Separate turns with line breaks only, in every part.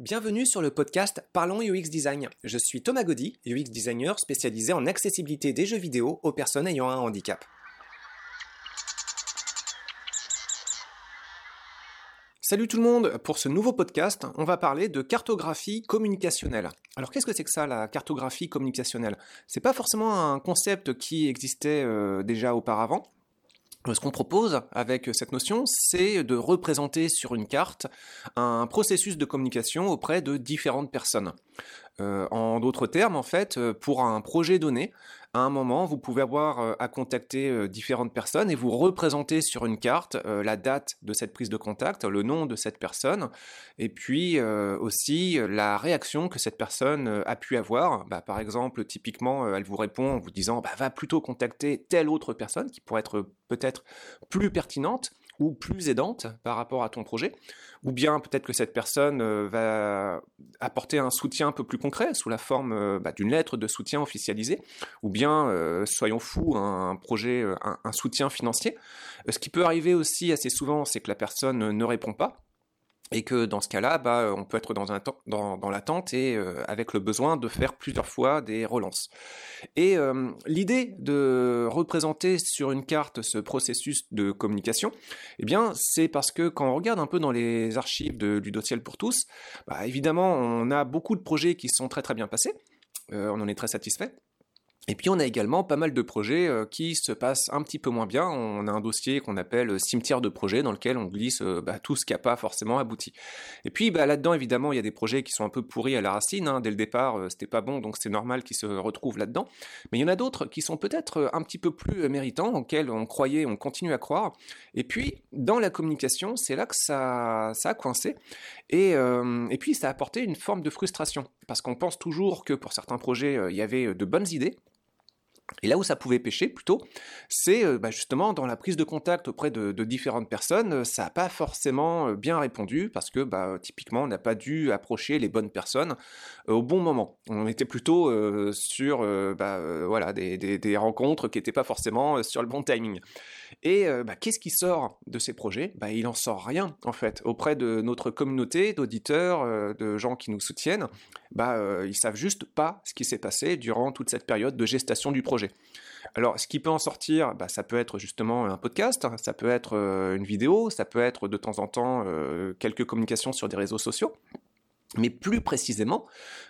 Bienvenue sur le podcast Parlons UX Design. Je suis Thomas Gaudy, UX designer spécialisé en accessibilité des jeux vidéo aux personnes ayant un handicap. Salut tout le monde, pour ce nouveau podcast, on va parler de cartographie communicationnelle. Alors qu'est-ce que c'est que ça la cartographie communicationnelle? C'est pas forcément un concept qui existait euh, déjà auparavant. Ce qu'on propose avec cette notion, c'est de représenter sur une carte un processus de communication auprès de différentes personnes. Euh, en d'autres termes, en fait, euh, pour un projet donné, à un moment, vous pouvez avoir euh, à contacter différentes personnes et vous représenter sur une carte la date de cette prise de contact, le nom de cette personne, et puis aussi la réaction que cette personne a pu avoir. Bah, par exemple, typiquement, elle vous répond en vous disant bah, va plutôt contacter telle autre personne qui pourrait être peut-être plus pertinente ou plus aidante par rapport à ton projet, ou bien peut-être que cette personne euh, va apporter un soutien un peu plus concret sous la forme euh, bah, d'une lettre de soutien officialisée, ou bien, euh, soyons fous, un projet, un soutien financier. Ce qui peut arriver aussi assez souvent, c'est que la personne ne répond pas, et que dans ce cas-là, bah, on peut être dans, l'attente et euh, avec le besoin de faire plusieurs fois des relances. Et euh, l'idée de représenter sur une carte ce processus de communication, eh bien, c'est parce que quand on regarde un peu dans les archives de, du dossier pour tous, bah, évidemment, on a beaucoup de projets qui sont très très bien passés. Euh, on en est très satisfait. Et puis on a également pas mal de projets euh, qui se passent un petit peu moins bien. On a un dossier qu'on appelle cimetière de projets dans lequel on glisse euh, bah, tout ce qui n'a pas forcément abouti. Et puis bah, là-dedans évidemment il y a des projets qui sont un peu pourris à la racine. Hein. Dès le départ euh, c'était pas bon donc c'est normal qu'ils se retrouvent là-dedans. Mais il y en a d'autres qui sont peut-être un petit peu plus méritants, auxquels on croyait, on continue à croire. Et puis dans la communication c'est là que ça, ça a coincé. Et, et puis ça a apporté une forme de frustration parce qu'on pense toujours que pour certains projets il y avait de bonnes idées et là où ça pouvait pêcher plutôt, c'est euh, bah, justement dans la prise de contact auprès de, différentes personnes, euh, ça n'a pas forcément euh, bien répondu parce que bah, typiquement on n'a pas dû approcher les bonnes personnes au bon moment. On était plutôt sur bah, voilà, des, rencontres qui n'étaient pas forcément sur le bon timing. Et qu'est-ce qui sort de ces projets? Il en sort rien en fait. Auprès de notre communauté d'auditeurs, de gens qui nous soutiennent, bah, ils savent juste pas ce qui s'est passé durant toute cette période de gestation du projet. Alors, ce qui peut en sortir, bah, ça peut être justement un podcast, hein, ça peut être euh, une vidéo, ça peut être de temps en temps euh, quelques communications sur des réseaux sociaux. Mais plus précisément,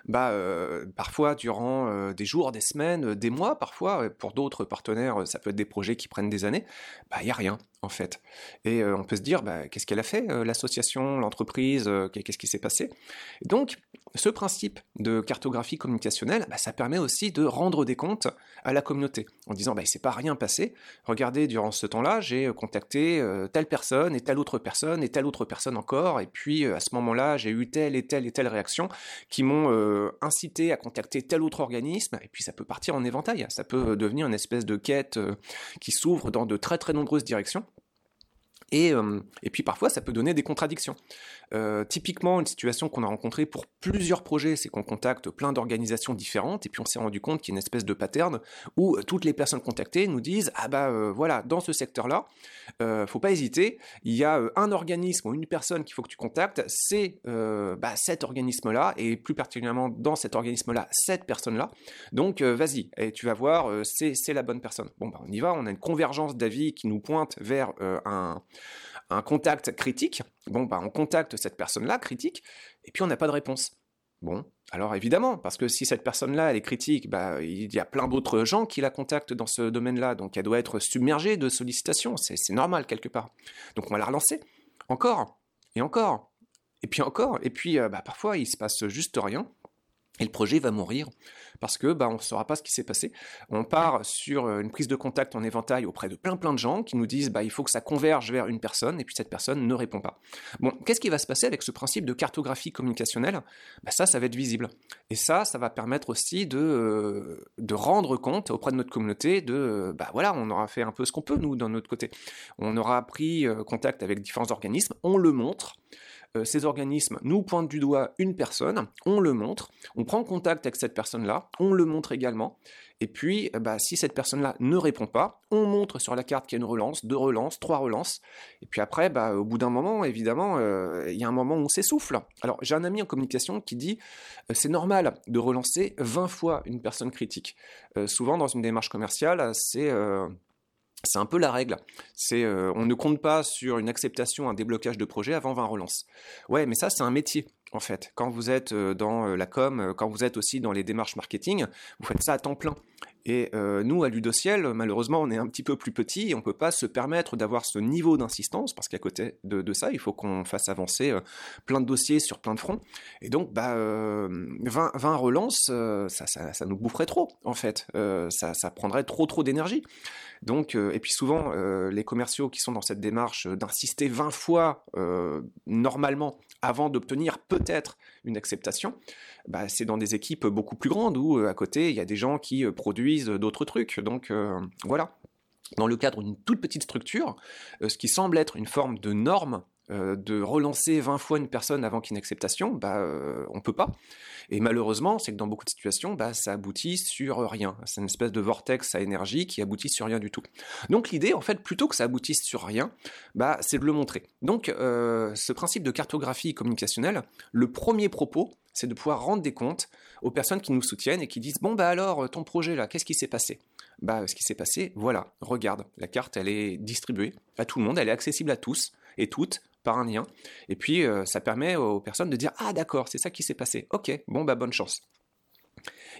bah, euh, parfois durant des jours, des semaines, des mois, parfois, pour d'autres partenaires, ça peut être des projets qui prennent des années, bah, il n'y a rien en fait. Et on peut se dire, bah, qu'est-ce qu'elle a fait, l'association, l'entreprise, qu'est-ce qui s'est passé? Donc, ce principe de cartographie communicationnelle, bah, ça permet aussi de rendre des comptes à la communauté, en disant bah, il s'est pas rien passé. Regardez, durant ce temps-là, j'ai euh, contacté euh, telle personne et telle autre personne et telle autre personne encore, et puis euh, à ce moment-là, j'ai eu telle et telle et telle réaction qui m'ont incité à contacter tel autre organisme. Et puis ça peut partir en éventail, ça peut devenir une espèce de quête qui s'ouvre dans de très très nombreuses directions. Et, et, puis parfois, ça peut donner des contradictions. Euh, typiquement, une situation qu'on a rencontrée pour plusieurs projets, c'est qu'on contacte plein d'organisations différentes, et puis on s'est rendu compte qu'il y a une espèce de pattern où euh, toutes les personnes contactées nous disent ah bah euh, voilà, dans ce secteur-là, faut pas hésiter, il y a un organisme ou une personne qu'il faut que tu contactes, c'est bah, cet organisme-là, et plus particulièrement dans cet organisme-là, cette personne-là. Donc vas-y, et tu vas voir, c'est la bonne personne. Bon bah on y va, on a une convergence d'avis qui nous pointe vers un un contact critique. Bon, bah, on contacte cette personne-là, critique, et puis on n'a pas de réponse. Bon, alors évidemment, parce que si cette personne-là, elle est critique, bah, il y a plein d'autres gens qui la contactent dans ce domaine-là, donc elle doit être submergée de sollicitations, c'est normal quelque part. Donc on va la relancer, encore, et encore, et puis encore, et puis euh, bah, parfois il se passe juste rien, et le projet va mourir parce que bah, on ne saura pas ce qui s'est passé. On part sur euh, une prise de contact en éventail auprès de plein plein de gens qui nous disent bah, il faut que ça converge vers une personne et puis cette personne ne répond pas. Bon, qu'est-ce qui va se passer avec ce principe de cartographie communicationnelle? Bah, Ça, ça va être visible. Et ça, ça va permettre aussi de, euh, rendre compte auprès de notre communauté de euh, bah voilà, on aura fait un peu ce qu'on peut nous d'un notre côté. On aura pris contact avec différents organismes, on le montre. Ces organismes nous pointent du doigt une personne, on le montre, on prend contact avec cette personne-là, on le montre également, et puis, bah, si cette personne-là ne répond pas, on montre sur la carte qu'il y a une relance, deux relances, trois relances. Et puis après, bah, au bout d'un moment, évidemment, il y a un moment où on s'essouffle. Alors, j'ai un ami en communication qui dit c'est normal de relancer 20 fois une personne critique. souvent, dans une démarche commerciale, c'est c'est un peu la règle. C'est euh, on ne compte pas sur une acceptation, un déblocage de projet avant 20 relances. Ouais, mais ça c'est un métier en fait. Quand vous êtes euh, dans euh, la com, quand vous êtes aussi dans les démarches marketing, vous faites ça à temps plein. Et nous, à Ludociel, malheureusement, on est un petit peu plus petit et on ne peut pas se permettre d'avoir ce niveau d'insistance parce qu'à côté de, ça, il faut qu'on fasse avancer plein de dossiers sur plein de fronts. Et donc, bah, 20, 20 relances, ça, nous boufferait trop, en fait. ça, ça prendrait trop, trop d'énergie. Donc, euh, et puis souvent, euh, les commerciaux qui sont dans cette démarche d'insister 20 fois euh, normalement avant d'obtenir peut-être une acceptation, bah, c'est dans des équipes beaucoup plus grandes où à côté, il y a des gens qui produisent d'autres trucs. Donc voilà. Dans le cadre d'une toute petite structure, ce qui semble être une forme de norme de relancer 20 fois une personne avant qu'une acceptation, bah, on peut pas. Et malheureusement, c'est que dans beaucoup de situations, bah, ça aboutit sur rien. C'est une espèce de vortex à énergie qui aboutit sur rien du tout. Donc l'idée, en fait, plutôt que ça aboutisse sur rien, bah, c'est de le montrer. Donc euh, ce principe de cartographie communicationnelle, le premier propos, c'est de pouvoir rendre des comptes aux personnes qui nous soutiennent et qui disent bon bah alors ton projet là, qu'est-ce qui s'est passé? Bah ce qui s'est passé, voilà, regarde, la carte elle est distribuée à tout le monde, elle est accessible à tous et toutes par un lien. Et puis, euh, ça permet aux personnes de dire Ah, d'accord, c'est ça qui s'est passé. Ok, bon, bah, bonne chance.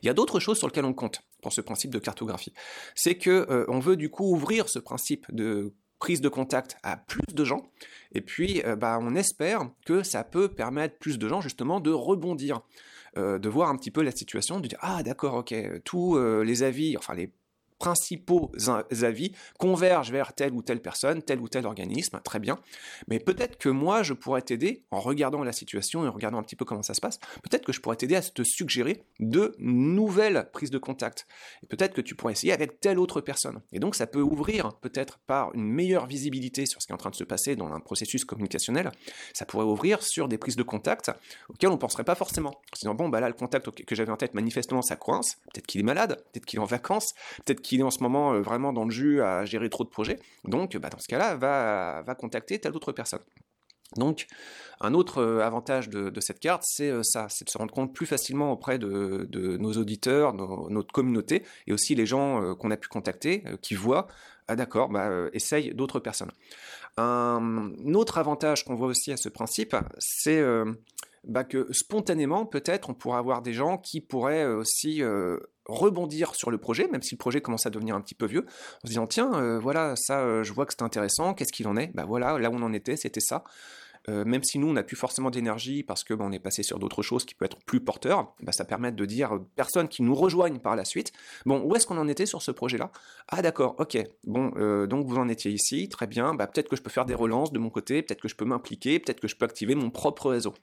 Il y a d'autres choses sur lesquelles on compte pour ce principe de cartographie. C'est que euh, on veut du coup ouvrir ce principe de prise de contact à plus de gens. Et puis, euh, bah, on espère que ça peut permettre plus de gens justement de rebondir. de voir un petit peu la situation, de dire ah d'accord ok tous les avis, enfin les principaux avis convergent vers telle ou telle personne, tel ou tel organisme, très bien. Mais peut-être que moi, je pourrais t'aider, en regardant la situation et en regardant un petit peu comment ça se passe, peut-être que je pourrais t'aider à te suggérer de nouvelles prises de contact. Et peut-être que tu pourrais essayer avec telle autre personne. Et donc, ça peut ouvrir, peut-être par une meilleure visibilité sur ce qui est en train de se passer dans un processus communicationnel, ça pourrait ouvrir sur des prises de contact auxquelles on ne penserait pas forcément. En se disant, bon, bah là, le contact que j'avais en tête, manifestement, ça coince. Peut-être qu'il est malade, peut-être qu'il est en vacances, peut-être qu'il qu'il est en ce moment euh, vraiment dans le jus à gérer trop de projets. Donc, bah, dans ce cas-là, va, contacter telle autre personne. Donc, un autre euh, avantage de, cette carte, c'est euh, ça, c'est de se rendre compte plus facilement auprès de, nos auditeurs, notre communauté, et aussi les gens qu'on a pu contacter, qui voient, ah d'accord, bah, essaye d'autres personnes. Un autre avantage qu'on voit aussi à ce principe, c'est bah, que spontanément, peut-être, on pourra avoir des gens qui pourraient aussi rebondir sur le projet, même si le projet commence à devenir un petit peu vieux, en se disant tiens, euh, voilà, ça, euh, je vois que c'est intéressant, qu'est-ce qu'il en est? Bah voilà, là où on en était, c'était ça. Euh, même si nous, on n'a plus forcément d'énergie parce que bah, on est passé sur d'autres choses qui peuvent être plus porteurs, bah, ça permet de dire aux personnes qui nous rejoignent par la suite, bon, où est-ce qu'on en était sur ce projet-là? Ah d'accord, ok, bon, euh, donc vous en étiez ici, très bien, bah, peut-être que je peux faire des relances de mon côté, peut-être que je peux m'impliquer, peut-être que je peux activer mon propre réseau.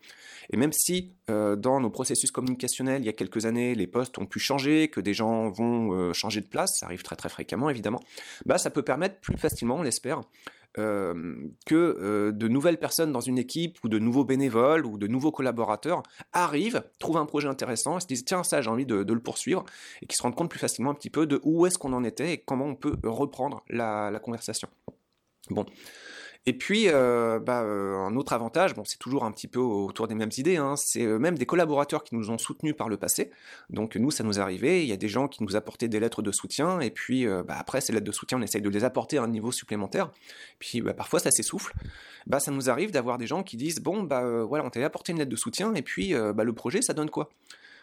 Et même si euh, dans nos processus communicationnels, il y a quelques années, les postes ont pu changer, que des gens vont changer de place, ça arrive très très fréquemment évidemment, bah, ça peut permettre plus facilement, on l'espère, euh, que euh, de nouvelles personnes dans une équipe ou de nouveaux bénévoles ou de nouveaux collaborateurs arrivent, trouvent un projet intéressant et se disent tiens ça j'ai envie de, le poursuivre et qui se rendent compte plus facilement un petit peu de où est-ce qu'on en était et comment on peut reprendre la, la conversation. Bon, et puis, euh, bah, euh, un autre avantage, bon, c'est toujours un petit peu autour des mêmes idées, hein, c'est euh, même des collaborateurs qui nous ont soutenus par le passé. Donc nous, ça nous arrivé, il y a des gens qui nous apportaient des lettres de soutien, et puis bah, après, ces lettres de soutien, on essaye de les apporter à un niveau supplémentaire. Puis bah, parfois, ça s'essouffle. Bah, ça nous arrive d'avoir des gens qui disent, bon, bah voilà, on t'a apporté une lettre de soutien, et puis le projet, ça donne quoi?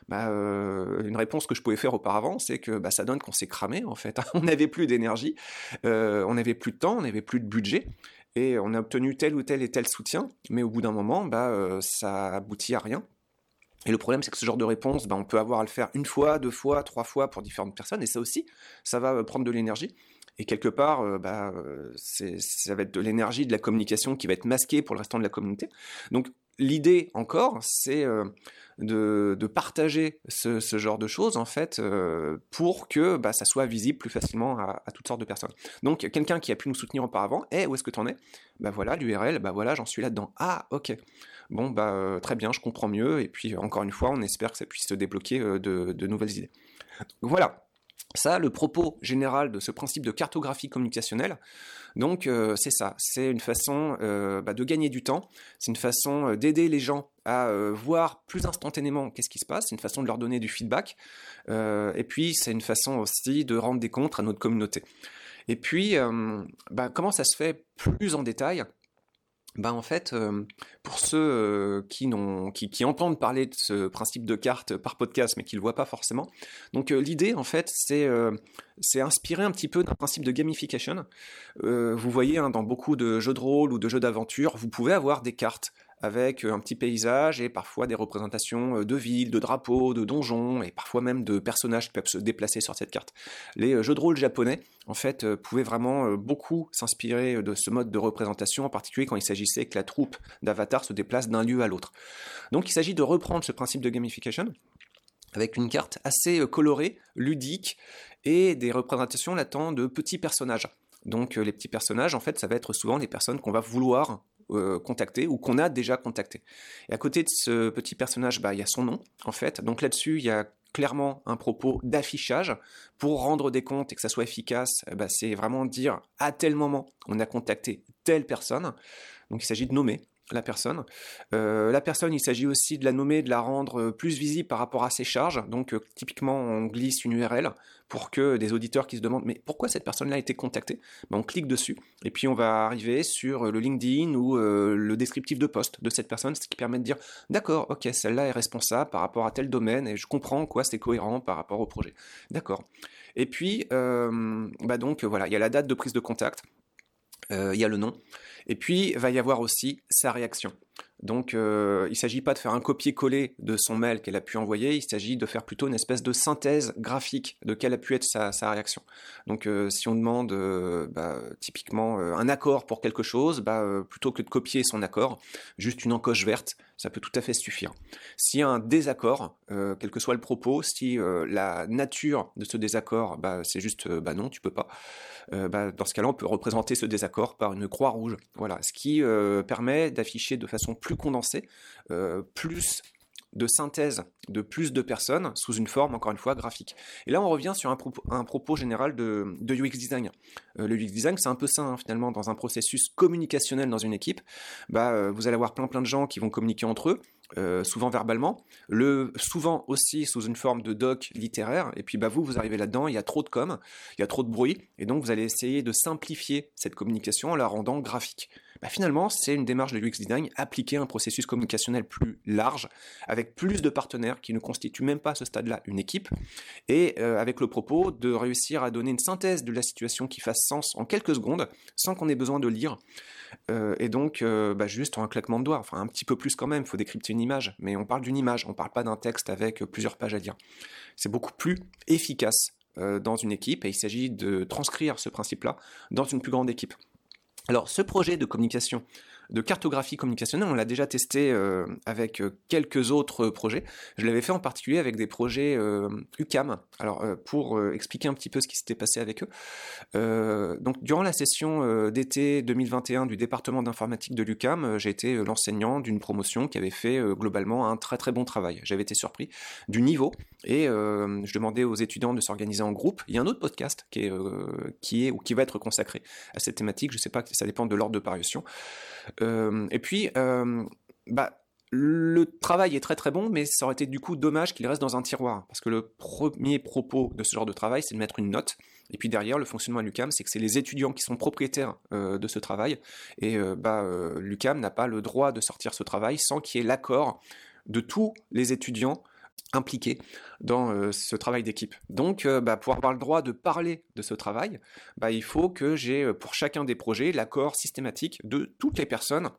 Bah, une réponse que je pouvais faire auparavant, c'est que bah, ça donne qu'on s'est cramé en fait. on n'avait plus d'énergie, on n'avait plus de temps, on n'avait plus de budget, et on a obtenu tel ou tel et tel soutien, mais au bout d'un moment, bah, euh, ça aboutit à rien. Et le problème, c'est que ce genre de réponse, bah, on peut avoir à le faire une fois, deux fois, trois fois pour différentes personnes, et ça aussi, ça va euh, prendre de l'énergie. Et quelque part, euh, bah, ça va être de l'énergie de la communication qui va être masquée pour le restant de la communauté. Donc, l'idée encore, c'est de, partager ce, genre de choses en fait pour que bah, ça soit visible plus facilement à, toutes sortes de personnes. Donc quelqu'un qui a pu nous soutenir auparavant, eh, où est-ce que tu en es? Bah voilà l'URL, bah voilà j'en suis là-dedans. Ah ok. Bon bah très bien, je comprends mieux et puis encore une fois on espère que ça puisse se débloquer de, de nouvelles idées. Voilà, ça, le propos général de ce principe de cartographie communicationnelle, donc euh, c'est ça, c'est une façon euh, bah, de gagner du temps, c'est une façon euh, d'aider les gens à voir plus instantanément qu'est-ce qui se passe, c'est une façon de leur donner du feedback, et puis c'est une façon aussi de rendre des comptes à notre communauté. Et puis, bah, comment ça se fait plus en détail? Bah en fait, euh, pour ceux euh, qui, qui, qui, entendent parler de ce principe de carte par podcast, mais qui ne le voient pas forcément, donc euh, l'idée, en fait, c'est c'est un petit peu d'un principe de gamification. vous voyez, hein, dans beaucoup de jeux de rôle ou de jeux d'aventure, vous pouvez avoir des cartes avec un petit paysage et parfois des représentations de villes, de drapeaux, de donjons et parfois même de personnages qui peuvent se déplacer sur cette carte. Les jeux de rôle japonais, en fait, pouvaient vraiment beaucoup s'inspirer de ce mode de représentation, en particulier quand il s'agissait que la troupe d'Avatar se déplace d'un lieu à l'autre. Donc il s'agit de reprendre ce principe de gamification avec une carte assez colorée, ludique et des représentations là de petits personnages. Donc les petits personnages, en fait, ça va être souvent les personnes qu'on va vouloir euh, contacté ou qu'on a déjà contacté. Et à côté de ce petit personnage, bah, il y a son nom, en fait. Donc là-dessus, il y a clairement un propos d'affichage pour rendre des comptes et que ça soit efficace. Bah, c'est vraiment dire à tel moment on a contacté telle personne. Donc il s'agit de nommer la personne. Euh, la personne, il s'agit aussi de la nommer, de la rendre euh, plus visible par rapport à ses charges. Donc, euh, typiquement, on glisse une URL pour que des auditeurs qui se demandent mais pourquoi cette personne-là a été contactée? Ben, On clique dessus et puis on va arriver sur le LinkedIn ou le descriptif de poste de cette personne, ce qui permet de dire d'accord, ok, celle-là est responsable par rapport à tel domaine et je comprends quoi c'est cohérent par rapport au projet. D'accord. Et puis, bah donc voilà, il y a la date de prise de contact, il y a le nom. Et puis, va y avoir aussi sa réaction. Donc, euh, il ne s'agit pas de faire un copier-coller de son mail qu'elle a pu envoyer, il s'agit de faire plutôt une espèce de synthèse graphique de quelle a pu être sa, réaction. Donc, euh, si on demande euh, bah, typiquement un accord pour quelque chose, bah, plutôt que de copier son accord, juste une encoche verte, ça peut tout à fait suffire. S'il y a un désaccord, quel que soit le propos, si la nature de ce désaccord, bah, c'est juste bah non, tu peux pas, dans ce cas-là, on peut représenter ce désaccord par une croix rouge. Voilà, ce qui permet d'afficher de façon plus condensé, euh, plus de synthèse de plus de personnes sous une forme, encore une fois, graphique. Et là, on revient sur un, propos, général de, UX design. Euh, le UX design, c'est un peu ça, hein, finalement, dans un processus communicationnel dans une équipe. Bah, euh, vous allez avoir plein plein de gens qui vont communiquer entre eux, souvent verbalement, le, souvent aussi sous une forme de doc littéraire, et puis bah, vous, vous arrivez là-dedans, il y a trop de com, il y a trop de bruit, et donc vous allez essayer de simplifier cette communication en la rendant graphique. Bah, finalement, c'est une démarche de UX design appliquée à un processus communicationnel plus large, avec plus de partenaires qui ne constituent même pas à ce stade-là une équipe, et euh, avec le propos de réussir à donner une synthèse de la situation qui fasse sens en quelques secondes, sans qu'on ait besoin de lire. Euh, et donc, euh, bah, juste en un claquement de doigts, enfin un petit peu plus quand même, il faut décrypter une image, mais on parle d'une image, on ne parle pas d'un texte avec plusieurs pages à lire. C'est beaucoup plus efficace dans une équipe, et il s'agit de transcrire ce principe-là dans une plus grande équipe. Alors, ce projet de communication de cartographie communicationnelle, on l'a déjà testé euh, avec euh, quelques autres projets. Je l'avais fait en particulier avec des projets euh, UCAM. Alors pour expliquer un petit peu ce qui s'était passé avec eux. donc durant la session d'été 2021 du département d'informatique de l'UCAM, j'ai été l'enseignant d'une promotion qui avait fait globalement un très très bon travail. J'avais été surpris du niveau et je demandais aux étudiants de s'organiser en groupe. Il y a un autre podcast qui est, qui est ou qui va être consacré à cette thématique. Je ne sais pas, ça dépend de l'ordre de parution. Euh, et puis, euh, bah, le travail est très très bon, mais ça aurait été du coup dommage qu'il reste dans un tiroir. Parce que le premier propos de ce genre de travail, c'est de mettre une note. Et puis derrière, le fonctionnement à l'UCAM, c'est que c'est les étudiants qui sont propriétaires euh, de ce travail. Et bah, l'UCAM n'a pas le droit de sortir ce travail sans qu'il y ait l'accord de tous les étudiants impliqués dans ce travail d'équipe. Donc, bah, pour avoir le droit de parler de ce travail, bah, il faut que j'ai pour chacun des projets l'accord systématique de toutes les personnes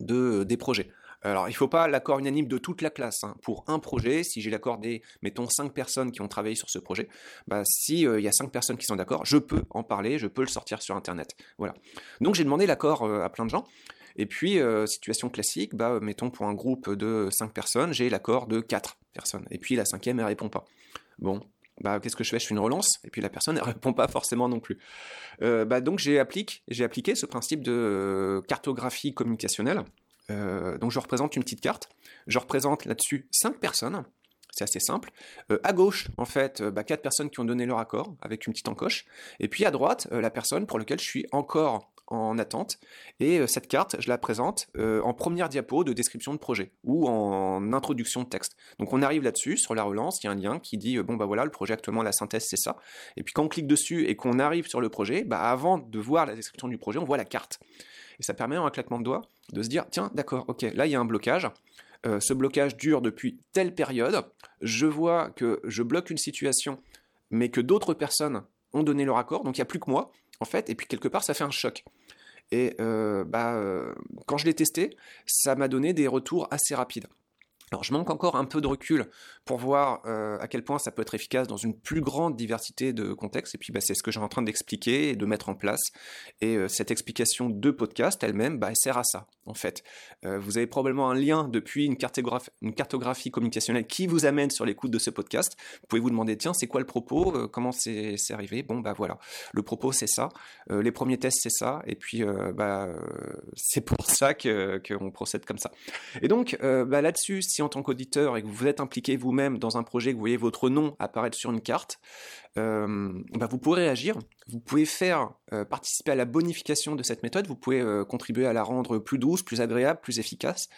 de, des projets. Alors, il ne faut pas l'accord unanime de toute la classe. Hein. Pour un projet, si j'ai l'accord des, mettons, cinq personnes qui ont travaillé sur ce projet, bah, s'il y a cinq personnes qui sont d'accord, je peux en parler, je peux le sortir sur Internet. Voilà. Donc, j'ai demandé l'accord à plein de gens. Et puis, euh, situation classique, bah, mettons pour un groupe de 5 personnes, j'ai l'accord de 4 Et puis la cinquième, elle répond pas. Bon, bah, qu'est-ce que je fais? Je fais une relance, et puis la personne, elle répond pas forcément non plus. Euh, bah, donc j'ai appliqué, ce principe de cartographie communicationnelle. Euh, donc je représente une petite carte, je représente là-dessus 5 personnes, c'est assez simple. Euh, à gauche, en fait, euh, bah, quatre personnes qui ont donné leur accord avec une petite encoche. Et puis à droite, euh, la personne pour laquelle je suis encore en attente. Et cette carte, je la présente en première diapo de description de projet ou en introduction de texte. Donc on arrive là-dessus, sur la relance, il y a un lien qui dit bon bah voilà, le projet actuellement, la synthèse c'est ça. Et puis quand on clique dessus et qu'on arrive sur le projet, bah avant de voir la description du projet, on voit la carte. Et ça permet en un claquement de doigts de se dire tiens d'accord, ok, là il y a un blocage. Euh, ce blocage dure depuis telle période, je vois que je bloque une situation, mais que d'autres personnes ont donné leur accord, donc il n'y a plus que moi, en fait, et puis quelque part, ça fait un choc. Et euh, bah, euh, quand je l'ai testé, ça m'a donné des retours assez rapides. Alors je manque encore un peu de recul pour voir euh, à quel point ça peut être efficace dans une plus grande diversité de contextes. Et puis bah, c'est ce que j'ai en train d'expliquer et de mettre en place. Et euh, cette explication de podcast elle-même, bah, elle sert à ça en fait. Euh, vous avez probablement un lien depuis une cartographie, communicationnelle qui vous amène sur l'écoute de ce podcast. Vous pouvez vous demander tiens c'est quoi le propos, comment c'est arrivé? Bon bah voilà, le propos c'est ça, les premiers tests c'est ça. Et puis bah c'est pour ça qu'on procède comme ça. Et donc là-dessus si en tant qu'auditeur et que vous êtes impliqué vous-même dans un projet, que vous voyez votre nom apparaître sur une carte, euh, bah, vous pourrez agir, vous pouvez faire euh, participer à la bonification de cette méthode, vous pouvez euh, contribuer à la rendre plus douce, plus agréable, plus efficace.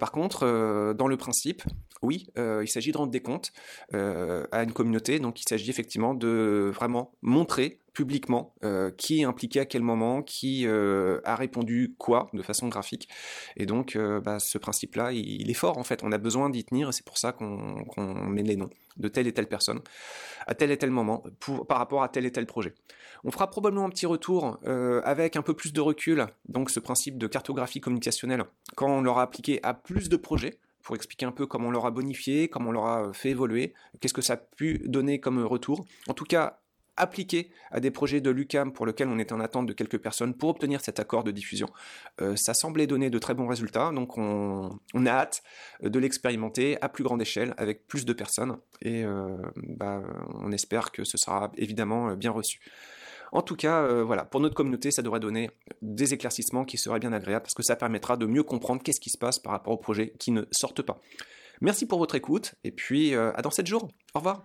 par contre, dans le principe, oui, il s'agit de rendre des comptes à une communauté, donc il s'agit effectivement de vraiment montrer publiquement qui est impliqué à quel moment, qui a répondu quoi de façon graphique. Et donc, bah, ce principe-là, il, est fort en fait. On a besoin d'y tenir et c'est pour ça qu'on met les noms de telle et telle personne à tel et tel moment par rapport à tel et tel projet. On fera probablement un petit retour euh, avec un peu plus de recul, donc ce principe de cartographie communicationnelle, quand on l'aura appliqué à plus de projets, pour expliquer un peu comment on l'aura bonifié, comment on l'aura fait évoluer, qu'est-ce que ça a pu donner comme retour. En tout cas, appliqué à des projets de l'UCAM pour lesquels on est en attente de quelques personnes pour obtenir cet accord de diffusion. Euh, ça semblait donner de très bons résultats, donc on, a hâte de l'expérimenter à plus grande échelle avec plus de personnes et euh, bah, on espère que ce sera évidemment bien reçu. En tout cas, euh, voilà, pour notre communauté, ça devrait donner des éclaircissements qui seraient bien agréables parce que ça permettra de mieux comprendre qu'est-ce qui se passe par rapport aux projets qui ne sortent pas. Merci pour votre écoute et puis à dans 7 jours. Au revoir.